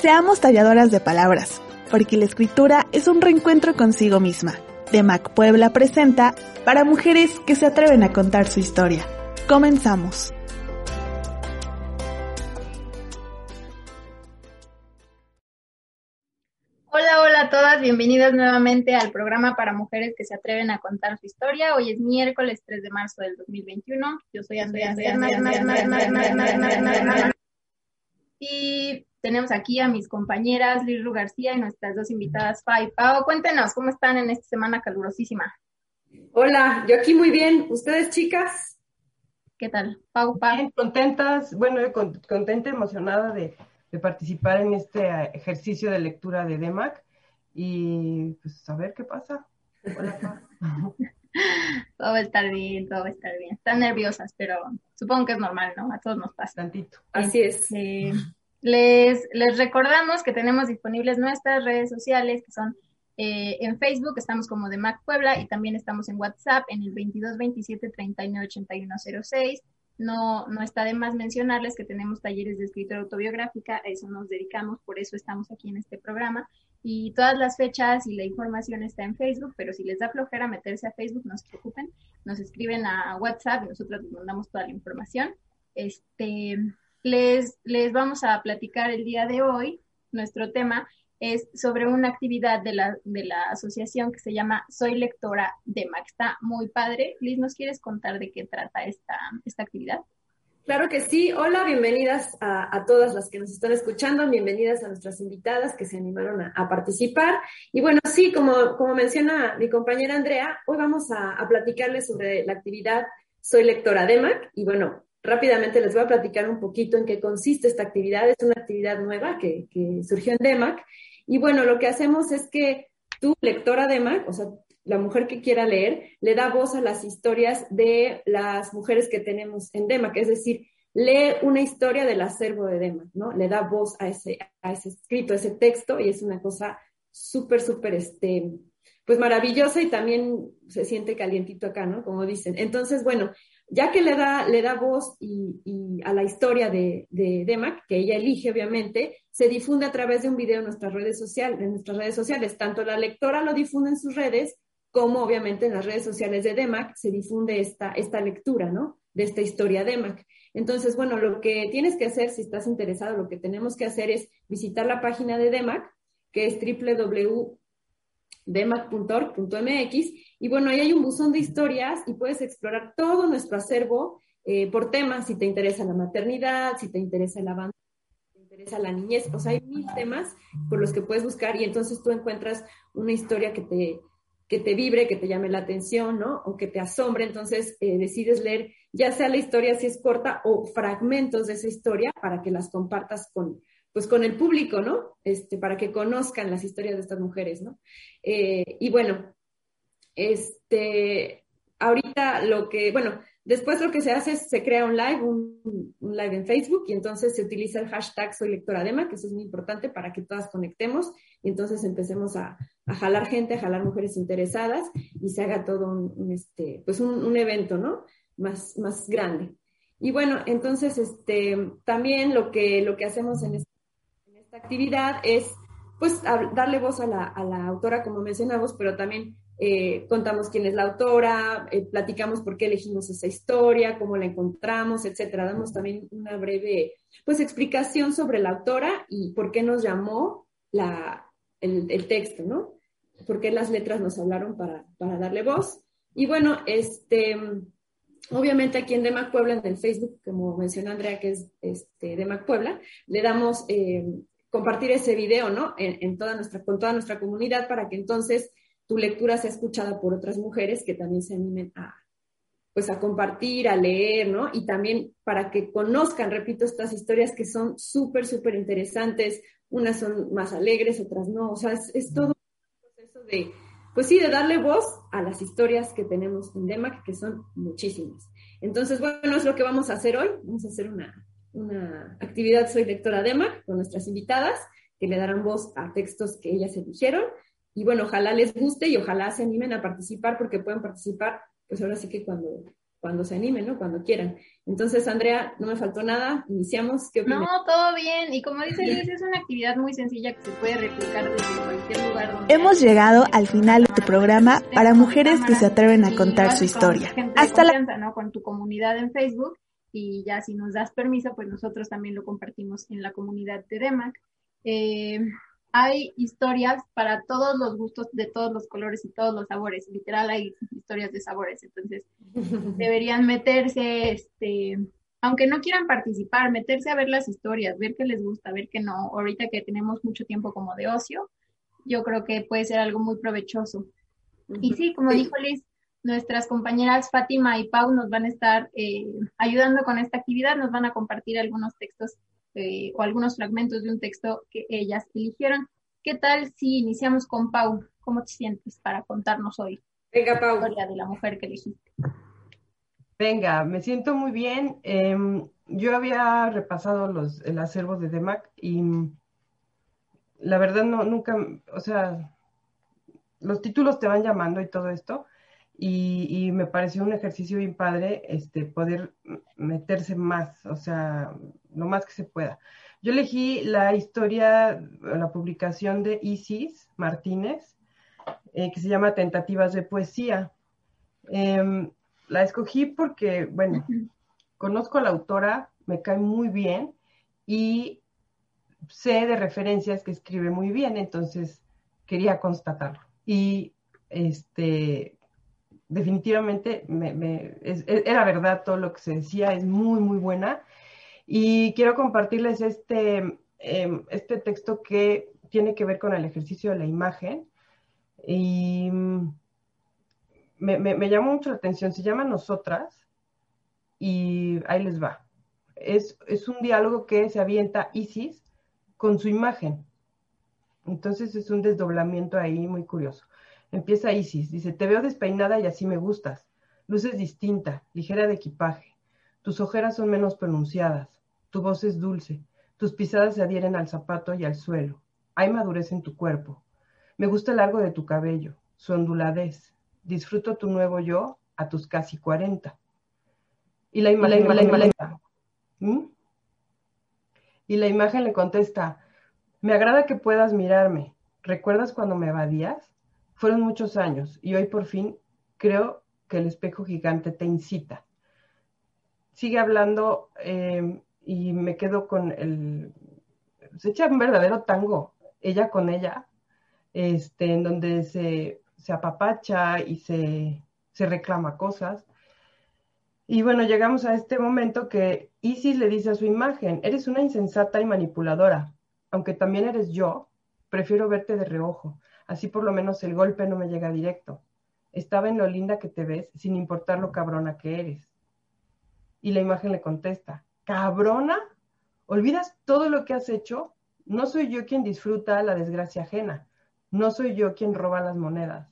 Seamos talladoras de palabras, porque la escritura es un reencuentro consigo misma. De Mac Puebla presenta para mujeres que se atreven a contar su historia. Comenzamos. Hola, hola a todas, bienvenidas nuevamente al programa para mujeres que se atreven a contar su historia. Hoy es miércoles 3 de marzo del 2021. Yo soy Andrea y tenemos aquí a mis compañeras Lilu García y nuestras dos invitadas, Fa y Pau. Cuéntenos, ¿cómo están en esta semana calurosísima? Hola, yo aquí muy bien. ¿Ustedes, chicas? ¿Qué tal? Pau, Pau. contentas, bueno, contenta, emocionada de, participar en este eh, ejercicio de lectura de DEMAC y pues a ver qué pasa. Hola, Pau. todo va a estar bien, todo va a estar bien. Están nerviosas, pero supongo que es normal, ¿no? A todos nos pasa. Tantito. Así es. Eh, les, les recordamos que tenemos disponibles nuestras redes sociales, que son eh, en Facebook, estamos como de Mac Puebla, y también estamos en WhatsApp en el 22 27 39 81 06. No, no está de más mencionarles que tenemos talleres de escritura autobiográfica, a eso nos dedicamos, por eso estamos aquí en este programa. Y todas las fechas y la información está en Facebook, pero si les da flojera meterse a Facebook, no se preocupen, nos escriben a WhatsApp y nosotros les mandamos toda la información. Este, les, les vamos a platicar el día de hoy. Nuestro tema es sobre una actividad de la, de la asociación que se llama Soy Lectora de Mac. Está muy padre. Liz, ¿nos quieres contar de qué trata esta, esta actividad? Claro que sí. Hola, bienvenidas a, todas las que nos están escuchando, bienvenidas a nuestras invitadas que se animaron a, participar. Y bueno, sí, como, como menciona mi compañera Andrea, hoy vamos a, a platicarles sobre la actividad Soy Lectora de Mac. Y bueno, rápidamente les voy a platicar un poquito en qué consiste esta actividad. Es una actividad nueva que, surgió en DEMAC. Y bueno, lo que hacemos es que tú, lectora DEMAC, o sea, la mujer que quiera leer, le da voz a las historias de las mujeres que tenemos en DEMAC. Es decir, lee una historia del acervo de DEMAC, ¿no? Le da voz a ese, a ese escrito, a ese texto, y es una cosa súper, súper, este, pues maravillosa y también se siente calientito acá, ¿no? Como dicen. Entonces, bueno, ya que le da, le da voz y, a la historia de, de Demac, que ella elige obviamente, se difunde a través de un video en nuestras redes sociales, en nuestras redes sociales. Tanto la lectora lo difunde en sus redes, como obviamente en las redes sociales de Demac se difunde esta, esta lectura, ¿no? De esta historia Demac. Entonces, bueno, lo que tienes que hacer, si estás interesado, lo que tenemos que hacer es visitar la página de Demac, que es www demac.org.mx. Y bueno, ahí hay un buzón de historias y puedes explorar todo nuestro acervo eh, por temas, si te interesa la maternidad, si te interesa la banda, si te interesa la niñez, o sea, hay mil temas por los que puedes buscar y entonces tú encuentras una historia que te, que te vibre, que te llame la atención, ¿no? O que te asombre, entonces eh, decides leer ya sea la historia si es corta o fragmentos de esa historia para que las compartas con, pues con el público, ¿no? Este, para que conozcan las historias de estas mujeres, ¿no? Eh, y bueno, este, ahorita lo que, bueno, después lo que se hace es, se crea un live, un, live en Facebook, y entonces se utiliza el hashtag Soy Lectora Dema, que eso es muy importante para que todas conectemos, y entonces empecemos a, jalar gente, a jalar mujeres interesadas, y se haga todo un, este, pues un evento, ¿no? Más, más grande. Y bueno, entonces este, también lo que, lo que hacemos en esta, en esta actividad es pues darle voz a la, a la autora, como mencionamos, pero también eh, contamos quién es la autora, eh, platicamos por qué elegimos esa historia, cómo la encontramos, etcétera. Damos también una breve, pues, explicación sobre la autora y por qué nos llamó la, el, el, texto, ¿no? Por qué las letras nos hablaron para, para darle voz. Y bueno, este, obviamente aquí en Demac Puebla, en el Facebook, como mencionó Andrea, que es este, Demac Puebla, le damos eh, compartir ese video, ¿no? En, en, toda nuestra, con toda nuestra comunidad para que entonces tu lectura sea escuchada por otras mujeres que también se animen a, pues a compartir, a leer, ¿no? Y también para que conozcan, repito, estas historias que son súper, súper interesantes. Unas son más alegres, otras no. O sea, es, todo un proceso de, pues sí, de darle voz a las historias que tenemos en DEMAC, que son muchísimas. Entonces, bueno, es lo que vamos a hacer hoy. Vamos a hacer una, una actividad Soy Lectora DEMAC con nuestras invitadas, que le darán voz a textos que ellas eligieron y bueno, ojalá les guste y ojalá se animen a participar porque pueden participar, pues ahora sí que cuando, cuando se animen, ¿no? Cuando quieran. Entonces, Andrea, no me faltó nada, iniciamos. ¿Qué no, todo bien. Y como dice Liz, es una actividad muy sencilla que se puede replicar desde cualquier lugar. Donde Hemos llegado al final de tu programa para mujeres que se atreven a contar su historia. Hasta la... ¿no? Con tu comunidad en Facebook y ya si nos das permiso, pues nosotros también lo compartimos en la comunidad de DEMAC. Eh, hay historias para todos los gustos, de todos los colores y todos los sabores. Literal hay historias de sabores. Entonces, deberían meterse, este, aunque no quieran participar, meterse a ver las historias, ver qué les gusta, ver qué no. Ahorita que tenemos mucho tiempo como de ocio, yo creo que puede ser algo muy provechoso. Y sí, como dijo Liz, nuestras compañeras Fátima y Pau nos van a estar eh, ayudando con esta actividad, nos van a compartir algunos textos eh, o algunos fragmentos de un texto que ellas eligieron. ¿Qué tal si iniciamos con Pau? ¿Cómo te sientes para contarnos hoy Venga, Pau. la historia de la mujer que elegiste? Venga, me siento muy bien. Eh, yo había repasado los, el acervo de DEMAC y la verdad no, nunca, o sea, los títulos te van llamando y todo esto, y, me pareció un ejercicio bien padre este, poder meterse más, o sea, lo más que se pueda. Yo elegí la historia, la publicación de Isis Martínez, eh, que se llama Tentativas de Poesía. Em, la escogí porque, bueno, conozco a la autora, me cae muy bien y sé de referencias que escribe muy bien, entonces quería constatarlo. Y este, definitivamente me, era verdad todo lo que se decía, es muy, muy buena. Y quiero compartirles este, em, este texto que tiene que ver con el ejercicio de la imagen. Y mm, me, me, llamó mucho la atención, se llama Nosotras y ahí les va. Es, es un diálogo que se avienta Isis con su imagen. Entonces es un desdoblamiento ahí muy curioso. Empieza Isis, dice, te veo despeinada y así me gustas. Luces distinta, ligera de equipaje. Tus ojeras son menos pronunciadas. Tu voz es dulce. Tus pisadas se adhieren al zapato y al suelo. Hay madurez en tu cuerpo. Me gusta el largo de tu cabello, su onduladez. Disfruto tu nuevo yo a tus casi cuarenta. Y la, imagen, ¿Mm? y la imagen le contesta, me agrada que puedas mirarme. ¿Recuerdas cuando me evadías? Fueron muchos años y hoy por fin creo que el espejo gigante te incita. Sigue hablando eh, y me quedo con el... Se echa un verdadero tango, ella con ella, este, en donde se, se apapacha y se, se reclama cosas. Y bueno, llegamos a este momento que Isis le dice a su imagen, eres una insensata y manipuladora, aunque también eres yo, prefiero verte de reojo. Así por lo menos el golpe no me llega directo. Estaba en lo linda que te ves, sin importar lo cabrona que eres. Y la imagen le contesta, ¿cabrona? ¿Olvidas todo lo que has hecho? No soy yo quien disfruta la desgracia ajena. No soy yo quien roba las monedas.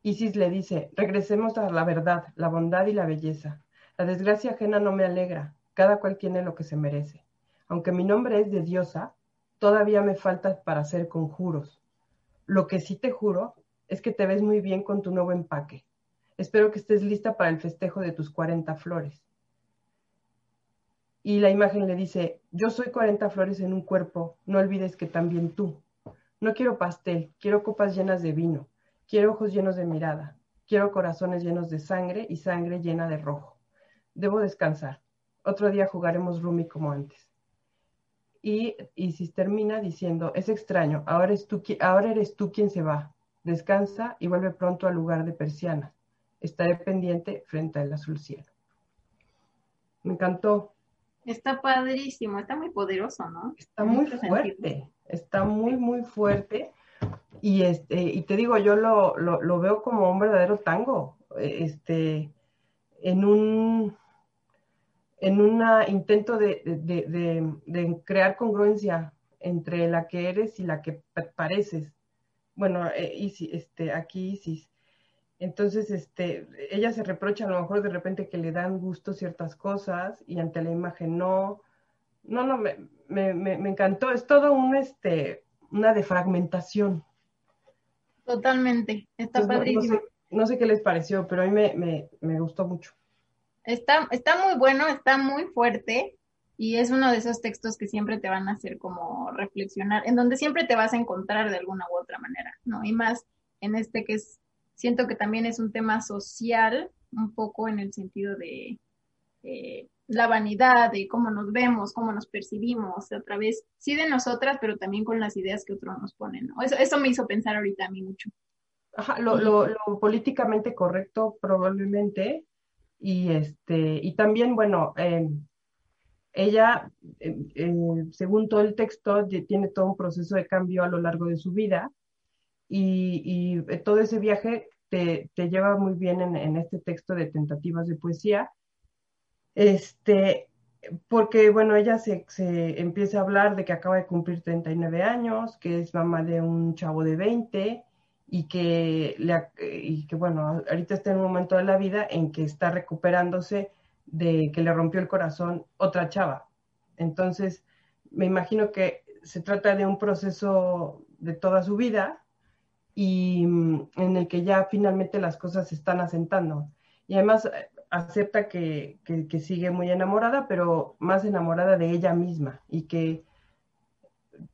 Isis le dice, regresemos a la verdad, la bondad y la belleza. La desgracia ajena no me alegra. Cada cual tiene lo que se merece. Aunque mi nombre es de diosa, todavía me falta para hacer conjuros. Lo que sí te juro es que te ves muy bien con tu nuevo empaque. Espero que estés lista para el festejo de tus 40 flores. y la imagen le dice, yo soy 40 flores en un cuerpo, no olvides que también tú. No quiero pastel, quiero copas llenas de vino, quiero ojos llenos de mirada, quiero corazones llenos de sangre y sangre llena de rojo. Debo descansar. Otro día jugaremos Rumi como antes. Y Isis termina diciendo, es extraño, ahora, es tú, ahora eres tú quien se va. Descansa y vuelve pronto al lugar de persiana. Estaré pendiente frente al azul cielo. Me encantó. Está padrísimo, está muy poderoso, ¿no? Está muy fuerte, está muy, muy fuerte. Y, este, y te digo, yo lo, lo, veo como un verdadero tango, este, en un, en un intento de, de, de, crear congruencia entre la que eres y la que pareces. Bueno, eh, este, aquí Isis. Entonces, este, ella se reprocha a lo mejor de repente que le dan gusto ciertas cosas y ante la imagen no. No, no, me, me, me encantó. Es todo un, este, una defragmentación. Totalmente, está padrísimo. No, sé, qué les pareció, pero a mí me, me, gustó mucho. Está, está muy bueno, está muy fuerte y es uno de esos textos que siempre te van a hacer como reflexionar, en donde siempre te vas a encontrar de alguna u otra manera, ¿no? Y más en este que es siento que también es un tema social, un poco en el sentido de la vanidad, de cómo nos vemos, cómo nos percibimos, otra vez, sí de nosotras, pero también con las ideas que otros nos ponen, ¿no? Eso, eso me hizo pensar ahorita a mí mucho. Ajá, lo, lo, políticamente correcto probablemente, y este, y también, bueno, em, ella, em, em, según todo el texto, tiene todo un proceso de cambio a lo largo de su vida, y, eh, todo ese viaje te, lleva muy bien en, este texto de tentativas de poesía. Este, porque, bueno, ella se, empieza a hablar de que acaba de cumplir 39 años, que es mamá de un chavo de 20 y que, le, y que, bueno, ahorita está en un momento de la vida en que está recuperándose de que le rompió el corazón otra chava. Entonces, me imagino que se trata de un proceso de toda su vida y mm, en el que ya finalmente las cosas se están asentando. Y además eh, acepta que, que, sigue muy enamorada, pero más enamorada de ella misma y que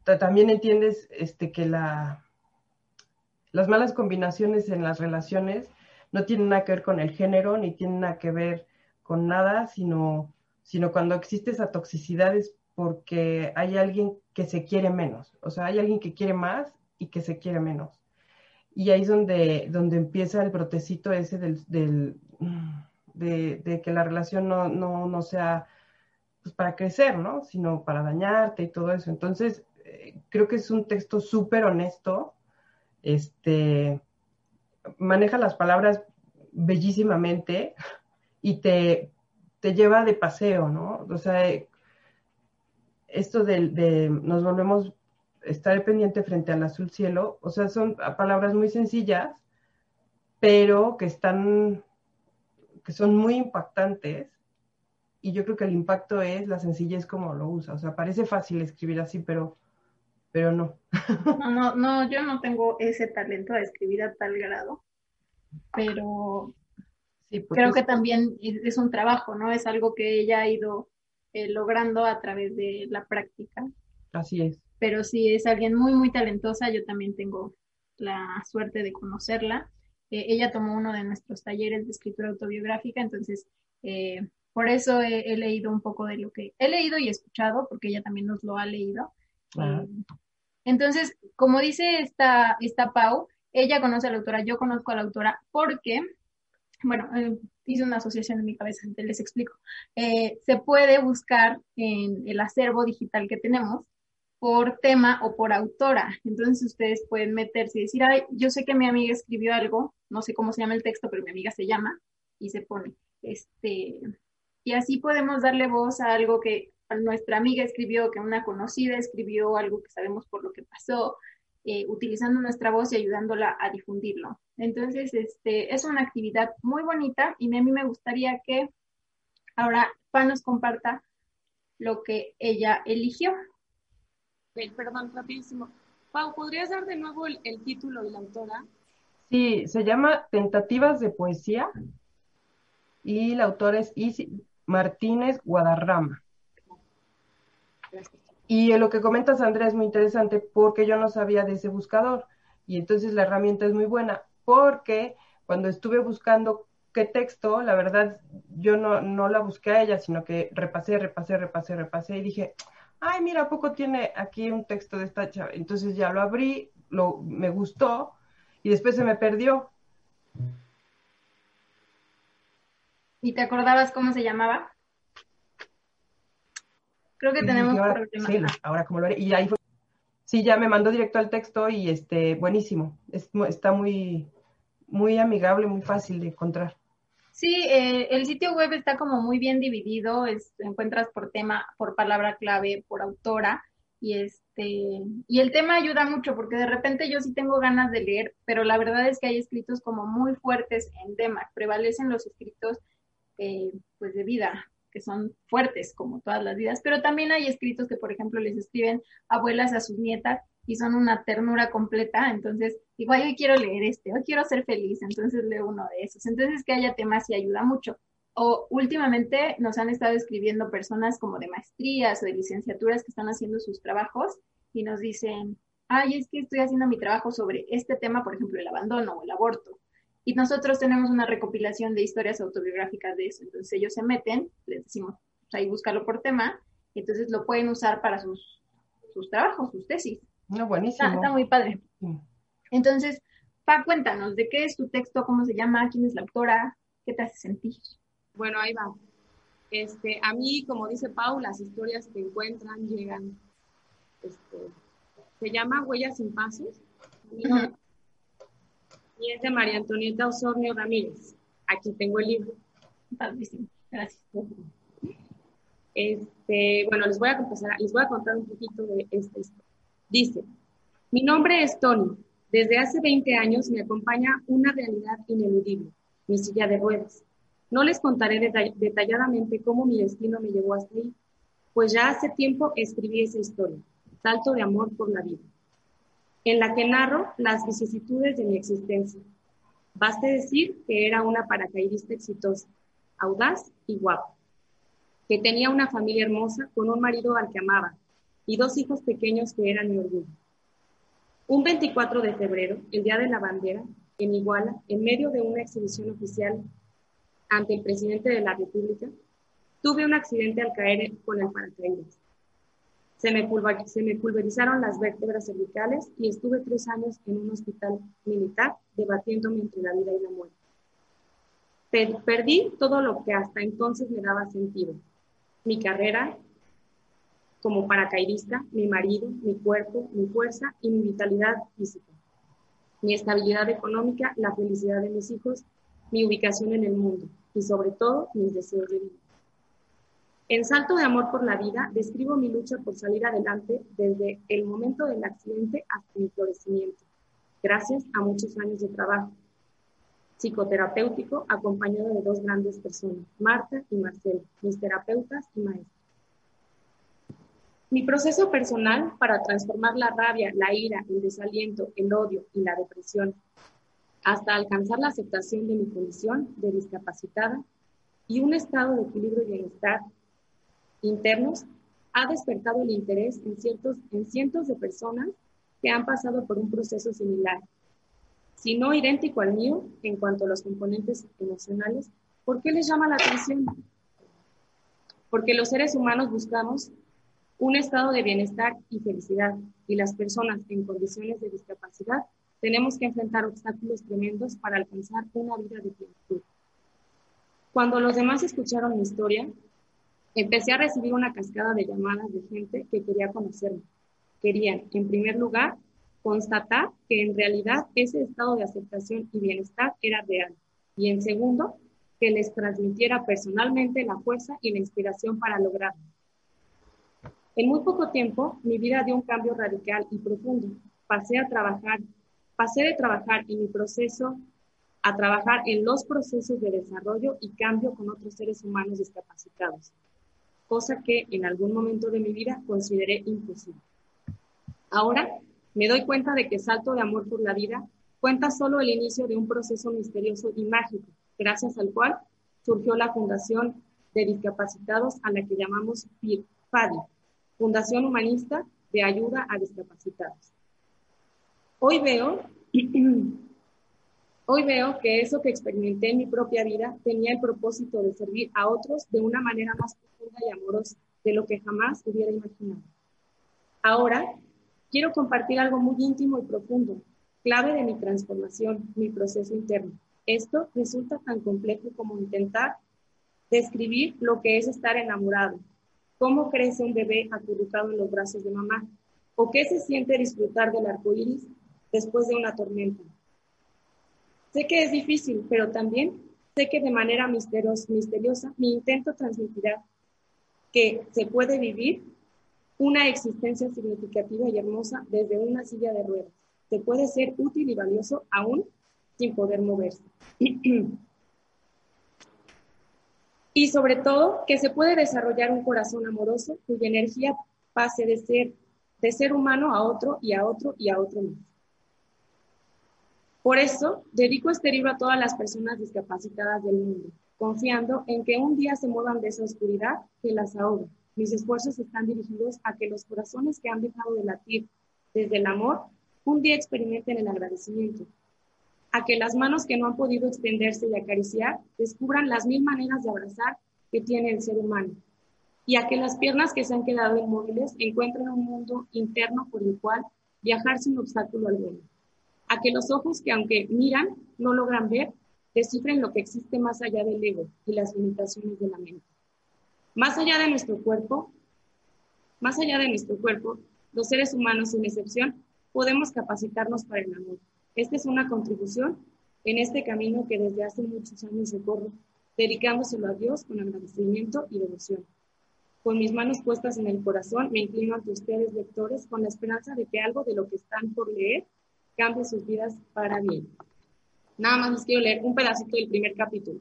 también entiendes este, que la, las malas combinaciones en las relaciones no tienen nada que ver con el género, ni tienen nada que ver con nada, sino, sino cuando existe esa toxicidad es porque hay alguien que se quiere menos, o sea, hay alguien que quiere más y que se quiere menos y ahí es donde, donde empieza el brotecito ese del, del de, que la relación no, no, no sea pues, para crecer, ¿no? Sino para dañarte y todo eso. Entonces, eh, creo que es un texto súper honesto, este, maneja las palabras bellísimamente y te, te lleva de paseo, ¿no? O sea, esto de, de nos volvemos estar pendiente frente al azul cielo, o sea, son palabras muy sencillas, pero que están, que son muy impactantes. Y yo creo que el impacto es la sencillez como lo usa. O sea, parece fácil escribir así, pero, pero no. No, no, no, yo no tengo ese talento de escribir a tal grado, pero sí, creo que también es un trabajo, ¿no? Es algo que ella ha ido eh, logrando a través de la práctica. Así es pero sí es alguien muy, muy talentosa. Yo también tengo la suerte de conocerla. Eh, ella tomó uno de nuestros talleres de escritura autobiográfica, entonces eh, por eso he, leído un poco de lo que he leído y escuchado, porque ella también nos lo ha leído. Eh, entonces, como dice esta, esta Pau, ella conoce a la autora, yo conozco a la autora porque, bueno, hice una asociación en mi cabeza, les explico. se puede buscar en el acervo digital que tenemos por tema o por autora. Entonces ustedes pueden meterse y decir, ay, yo sé que mi amiga escribió algo, no sé cómo se llama el texto, pero mi amiga se llama y se pone. Este, y así podemos darle voz a algo que nuestra amiga escribió, que una conocida escribió, algo que sabemos por lo que pasó, eh, utilizando nuestra voz y ayudándola a difundirlo. Entonces, este, es una actividad muy bonita y a mí me gustaría que ahora Pa nos comparta lo que ella eligió perdón, rapidísimo. Pau, ¿podrías dar de nuevo el, título y la autora? Sí, se llama Tentativas de Poesía y la autora es Isi Martínez Guadarrama. Y lo que comentas, Andrea, es muy interesante porque yo no sabía de ese buscador. Y entonces la herramienta es muy buena porque cuando estuve buscando qué texto, la verdad, yo no, no la busqué a ella, sino que repasé, repasé, repasé, repasé y dije, ay, mira, poco tiene aquí un texto de esta chava? Entonces ya lo abrí, lo, me gustó y después se me perdió. ¿Y te acordabas cómo se llamaba? Creo que tenemos ahora, Sí, ahora como lo haré. Y ahí fue. Sí, ya me mandó directo al texto y este, buenísimo. está muy, muy amigable, muy fácil de encontrar. Sí, eh, el sitio web está como muy bien dividido, es, encuentras por tema, por palabra clave, por autora, y este, y el tema ayuda mucho, porque de repente yo sí tengo ganas de leer, pero la verdad es que hay escritos como muy fuertes en tema, prevalecen los escritos eh, pues de vida, que son fuertes como todas las vidas, pero también hay escritos que, por ejemplo, les escriben abuelas a sus nietas y son una ternura completa, entonces igual hoy quiero leer este, hoy quiero ser feliz, entonces leo uno de esos. Entonces que haya temas y ayuda mucho. O últimamente nos han estado escribiendo personas como de maestrías o de licenciaturas que están haciendo sus trabajos y nos dicen, ay, es que estoy haciendo mi trabajo sobre este tema, por ejemplo, el abandono o el aborto. Y nosotros tenemos una recopilación de historias autobiográficas de eso. Entonces ellos se meten, les decimos, pues ahí búscalo por tema, y entonces lo pueden usar para sus, sus trabajos, sus tesis. No, buenísimo. Está, muy padre. Entonces, Pa, cuéntanos, ¿de qué es tu texto? ¿Cómo se llama? ¿Quién es la autora? ¿Qué te hace sentir? Bueno, ahí va. Este, a mí, como dice Pau, las historias que encuentran, llegan. Este, se llama Huellas sin Pasos. Y es de María Antonieta Osornio Ramírez. Aquí tengo el libro. Padrísimo. Gracias. Este, bueno, les voy a les voy a contar un poquito de esta historia. Dice, mi nombre es Tony. Desde hace 20 años me acompaña una realidad ineludible, mi silla de ruedas. No les contaré detalladamente cómo mi destino me llevó hasta ahí, pues ya hace tiempo escribí esa historia, Salto de Amor por la Vida, en la que narro las vicisitudes de mi existencia. Baste decir que era una paracaidista exitosa, audaz y guapa, que tenía una familia hermosa con un marido al que amaba, y dos hijos pequeños que eran mi orgullo. Un 24 de febrero, el Día de la Bandera, en Iguala, en medio de una exhibición oficial ante el presidente de la República, tuve un accidente al caer con el paracaídas. Se me, pulverizaron las vértebras cervicales y estuve tres años en un hospital militar debatiéndome entre la vida y la muerte. Perdí todo lo que hasta entonces me daba sentido. Mi carrera, como paracaidista, mi marido, mi cuerpo, mi fuerza y mi vitalidad física, mi estabilidad económica, la felicidad de mis hijos, mi ubicación en el mundo y sobre todo mis deseos de vida. En Salto de Amor por la Vida describo mi lucha por salir adelante desde el momento del accidente hasta mi florecimiento, gracias a muchos años de trabajo psicoterapéutico acompañado de dos grandes personas, Marta y Marcela, mis terapeutas y maestros. Mi proceso personal para transformar la rabia, la ira, el desaliento, el odio y la depresión, hasta alcanzar la aceptación de mi condición de discapacitada y un estado de equilibrio y bienestar internos, ha despertado el interés en, ciertos, en cientos de personas que han pasado por un proceso similar, si no idéntico al mío en cuanto a los componentes emocionales. ¿Por qué les llama la atención? Porque los seres humanos buscamos un estado de bienestar y felicidad, y las personas en condiciones de discapacidad tenemos que enfrentar obstáculos tremendos para alcanzar una vida de plenitud. Cuando los demás escucharon mi historia, empecé a recibir una cascada de llamadas de gente que quería conocerme. Querían, en primer lugar, constatar que en realidad ese estado de aceptación y bienestar era real. Y en segundo, que les transmitiera personalmente la fuerza y la inspiración para lograrlo. En muy poco tiempo, mi vida dio un cambio radical y profundo. Pasé a trabajar, pasé de trabajar en mi proceso a trabajar en los procesos de desarrollo y cambio con otros seres humanos discapacitados, cosa que en algún momento de mi vida consideré imposible. Ahora me doy cuenta de que Salto de Amor por la Vida cuenta solo el inicio de un proceso misterioso y mágico, gracias al cual surgió la Fundación de Discapacitados a la que llamamos FADI, Fundación Humanista de Ayuda a Discapacitados. Hoy veo, hoy veo que eso que experimenté en mi propia vida tenía el propósito de servir a otros de una manera más profunda y amorosa de lo que jamás hubiera imaginado. Ahora, quiero compartir algo muy íntimo y profundo, clave de mi transformación, mi proceso interno. Esto resulta tan complejo como intentar describir lo que es estar enamorado, cómo crece un bebé acurrucado en los brazos de mamá, o qué se siente disfrutar del arco iris después de una tormenta. Sé que es difícil, pero también sé que de manera misteriosa mi intento transmitirá que se puede vivir una existencia significativa y hermosa desde una silla de ruedas. Se puede ser útil y valioso aún sin poder moverse. y sobre todo, que se puede desarrollar un corazón amoroso cuya energía pase de ser, de ser humano a otro y a otro y a otro más. Por eso, dedico este libro a todas las personas discapacitadas del mundo, confiando en que un día se muevan de esa oscuridad que las ahoga. Mis esfuerzos están dirigidos a que los corazones que han dejado de latir desde el amor un día experimenten el agradecimiento, a que las manos que no han podido extenderse y acariciar descubran las mil maneras de abrazar que tiene el ser humano, y a que las piernas que se han quedado inmóviles encuentren un mundo interno por el cual viajar sin obstáculo alguno, a que los ojos que aunque miran no logran ver, descifren lo que existe más allá del ego y las limitaciones de la mente. Más allá de nuestro cuerpo, más allá de nuestro cuerpo, los seres humanos sin excepción podemos capacitarnos para el amor. Esta es una contribución en este camino que desde hace muchos años recorro, dedicándoselo a Dios con agradecimiento y devoción. Con mis manos puestas en el corazón, me inclino ante ustedes, lectores, con la esperanza de que algo de lo que están por leer cambie sus vidas para bien. Nada más les quiero leer un pedacito del primer capítulo.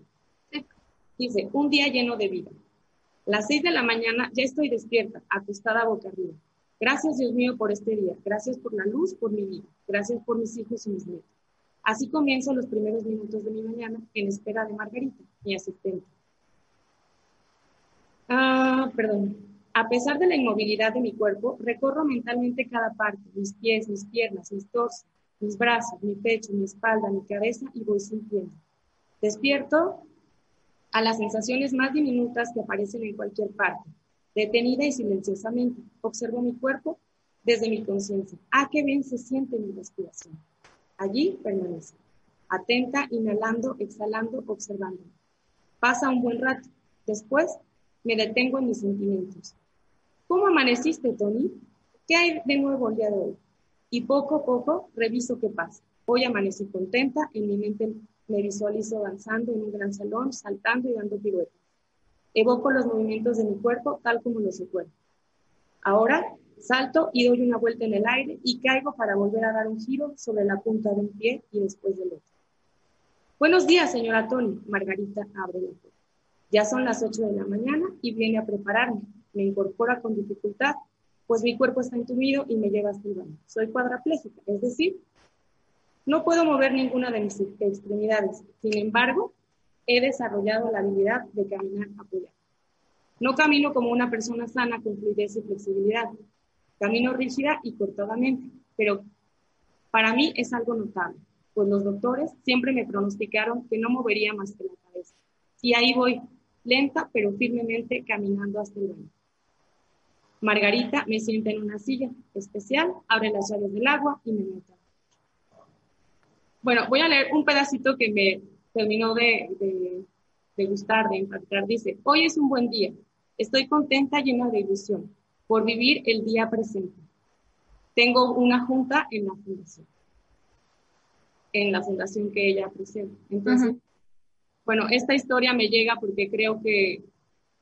Dice, un día lleno de vida las seis de la mañana ya estoy despierta, acostada boca arriba. Gracias, Dios mío, por este día. Gracias por la luz, por mi vida. Gracias por mis hijos y mis nietos. Así comienzo los primeros minutos de mi mañana en espera de Margarita, mi asistente. Ah, perdón. A pesar de la inmovilidad de mi cuerpo, recorro mentalmente cada parte, mis pies, mis piernas, mis torsos, mis brazos, mi pecho, mi espalda, mi cabeza y voy sintiendo. Despierto a las sensaciones más diminutas que aparecen en cualquier parte. Detenida y silenciosamente, observo mi cuerpo desde mi conciencia. Ah, qué bien se siente mi respiración. Allí permanece, atenta, inhalando, exhalando, observando. Pasa un buen rato. Después me detengo en mis sentimientos. ¿Cómo amaneciste, Tony? ¿Qué hay de nuevo el día de hoy? Y poco a poco reviso qué pasa. Hoy amanecí contenta, en mi mente me visualizo danzando en un gran salón, saltando y dando piruetas. Evoco los movimientos de mi cuerpo tal como los recuerdo. Ahora salto y doy una vuelta en el aire y caigo para volver a dar un giro sobre la punta de un pie y después del otro. Buenos días, señora Tony. Margarita abre la puerta. Ya son las 8 de la mañana y viene a prepararme. Me incorpora con dificultad, pues mi cuerpo está entumido y me lleva hasta el baño. Soy cuadraplégica, es decir, no puedo mover ninguna de mis extremidades. Sin embargo, he desarrollado la habilidad de caminar apoyado. No camino como una persona sana con fluidez y flexibilidad. Camino rígida y cortadamente, pero para mí es algo notable, pues los doctores siempre me pronosticaron que no movería más que la cabeza. Y ahí voy, lenta pero firmemente caminando hasta el baño. Margarita me sienta en una silla especial, abre las llaves del agua y me mete bueno, voy a leer un pedacito que me terminó de, gustar, de impactar. Dice, hoy es un buen día. Estoy contenta, llena de ilusión, por vivir el día presente. Tengo una junta en la fundación, en la fundación que ella presenta. Entonces, bueno, esta historia me llega porque creo que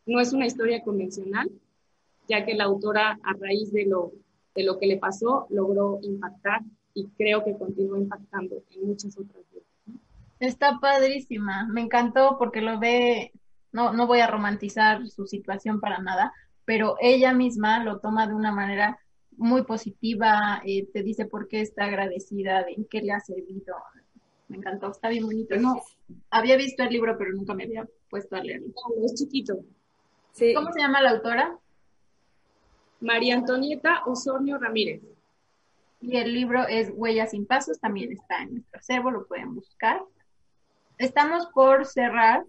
no es una historia convencional, ya que la autora, a raíz de lo, de lo que le pasó, logró impactar y creo que continúa impactando en muchas otras vidas. Está padrísima, me encantó porque lo ve, no, no voy a romantizar su situación para nada, pero ella misma lo toma de una manera muy positiva, eh, te dice por qué está agradecida, en qué le ha servido. Me encantó, está bien bonito. No, había visto el libro, pero nunca me había puesto a leerlo. es chiquito. ¿Cómo se llama la autora? María Antonieta Osornio Ramírez. Y el libro es Huellas sin Pasos, también está en nuestro acervo, lo pueden buscar. Estamos por cerrar,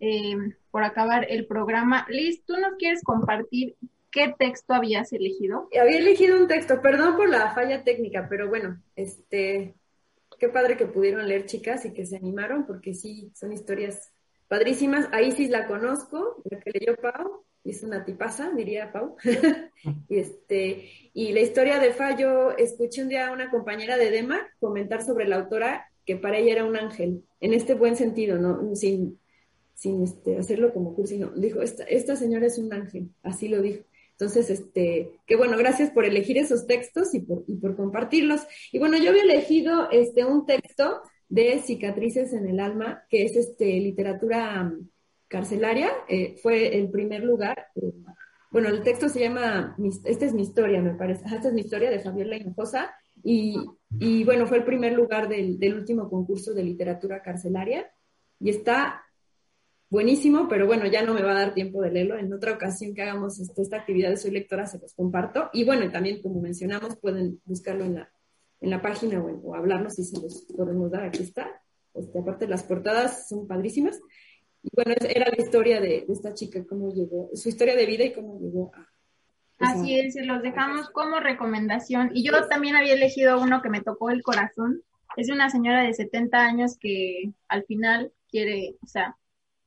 eh, por acabar el programa. Liz, ¿tú nos quieres compartir qué texto habías elegido? Había elegido un texto, perdón por la falla técnica, pero bueno, este, qué padre que pudieron leer chicas y que se animaron, porque sí, son historias padrísimas. Ahí sí la conozco, la que leyó Pau, es una tipaza, diría Pau. y, este, y la historia de Fallo, escuché un día a una compañera de Dema comentar sobre la autora que para ella era un ángel, en este buen sentido, ¿no? Sin, sin este, hacerlo como cursi, no. Dijo, esta, esta señora es un ángel, así lo dijo. Entonces, este, que bueno, gracias por elegir esos textos y por, y por compartirlos. Y bueno, yo había elegido este, un texto de Cicatrices en el Alma, que es este, literatura carcelaria, eh, fue el primer lugar. Eh, bueno, el texto se llama, esta es mi historia, me parece, esta es mi historia de Fabiola Hinojosa, y, y bueno, fue el primer lugar del, del, último concurso de literatura carcelaria, y está buenísimo, pero bueno, ya no me va a dar tiempo de leerlo. En otra ocasión que hagamos este, esta actividad de Soy Lectora se los comparto, y bueno, también como mencionamos, pueden buscarlo en la, en la página o, o hablarnos si se los podemos dar, aquí está. Este, aparte las portadas son padrísimas. Y bueno, era la historia de, esta chica, cómo llegó, su historia de vida y cómo llegó a... Así es, se los dejamos como recomendación. Y yo también había elegido uno que me tocó el corazón. Es de una señora de 70 años que al final quiere, o sea,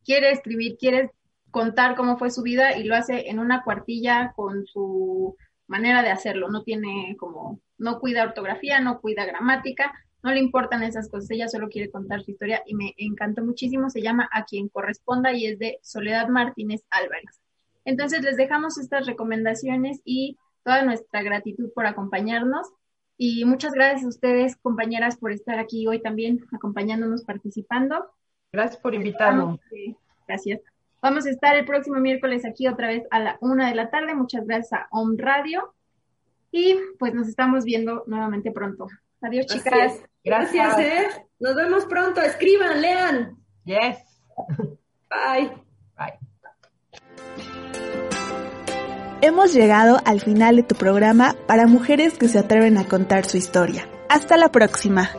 quiere escribir, quiere contar cómo fue su vida y lo hace en una cuartilla con su manera de hacerlo. No tiene como, no cuida ortografía, no cuida gramática, no le importan esas cosas, ella solo quiere contar su historia y me encantó muchísimo, se llama A quien corresponda y es de Soledad Martínez Álvarez. Entonces les dejamos estas recomendaciones y toda nuestra gratitud por acompañarnos y muchas gracias a ustedes compañeras por estar aquí hoy también acompañándonos, participando. Gracias por invitarnos. Gracias. Vamos a estar el próximo miércoles aquí otra vez a la una de la tarde. Muchas gracias a Om Radio. Y pues nos estamos viendo nuevamente pronto. Adiós, chicas. Gracias, ¿eh? Nos vemos pronto. Escriban, lean. Yes. Bye. Bye. Hemos llegado al final de tu programa para mujeres que se atreven a contar su historia. Hasta la próxima.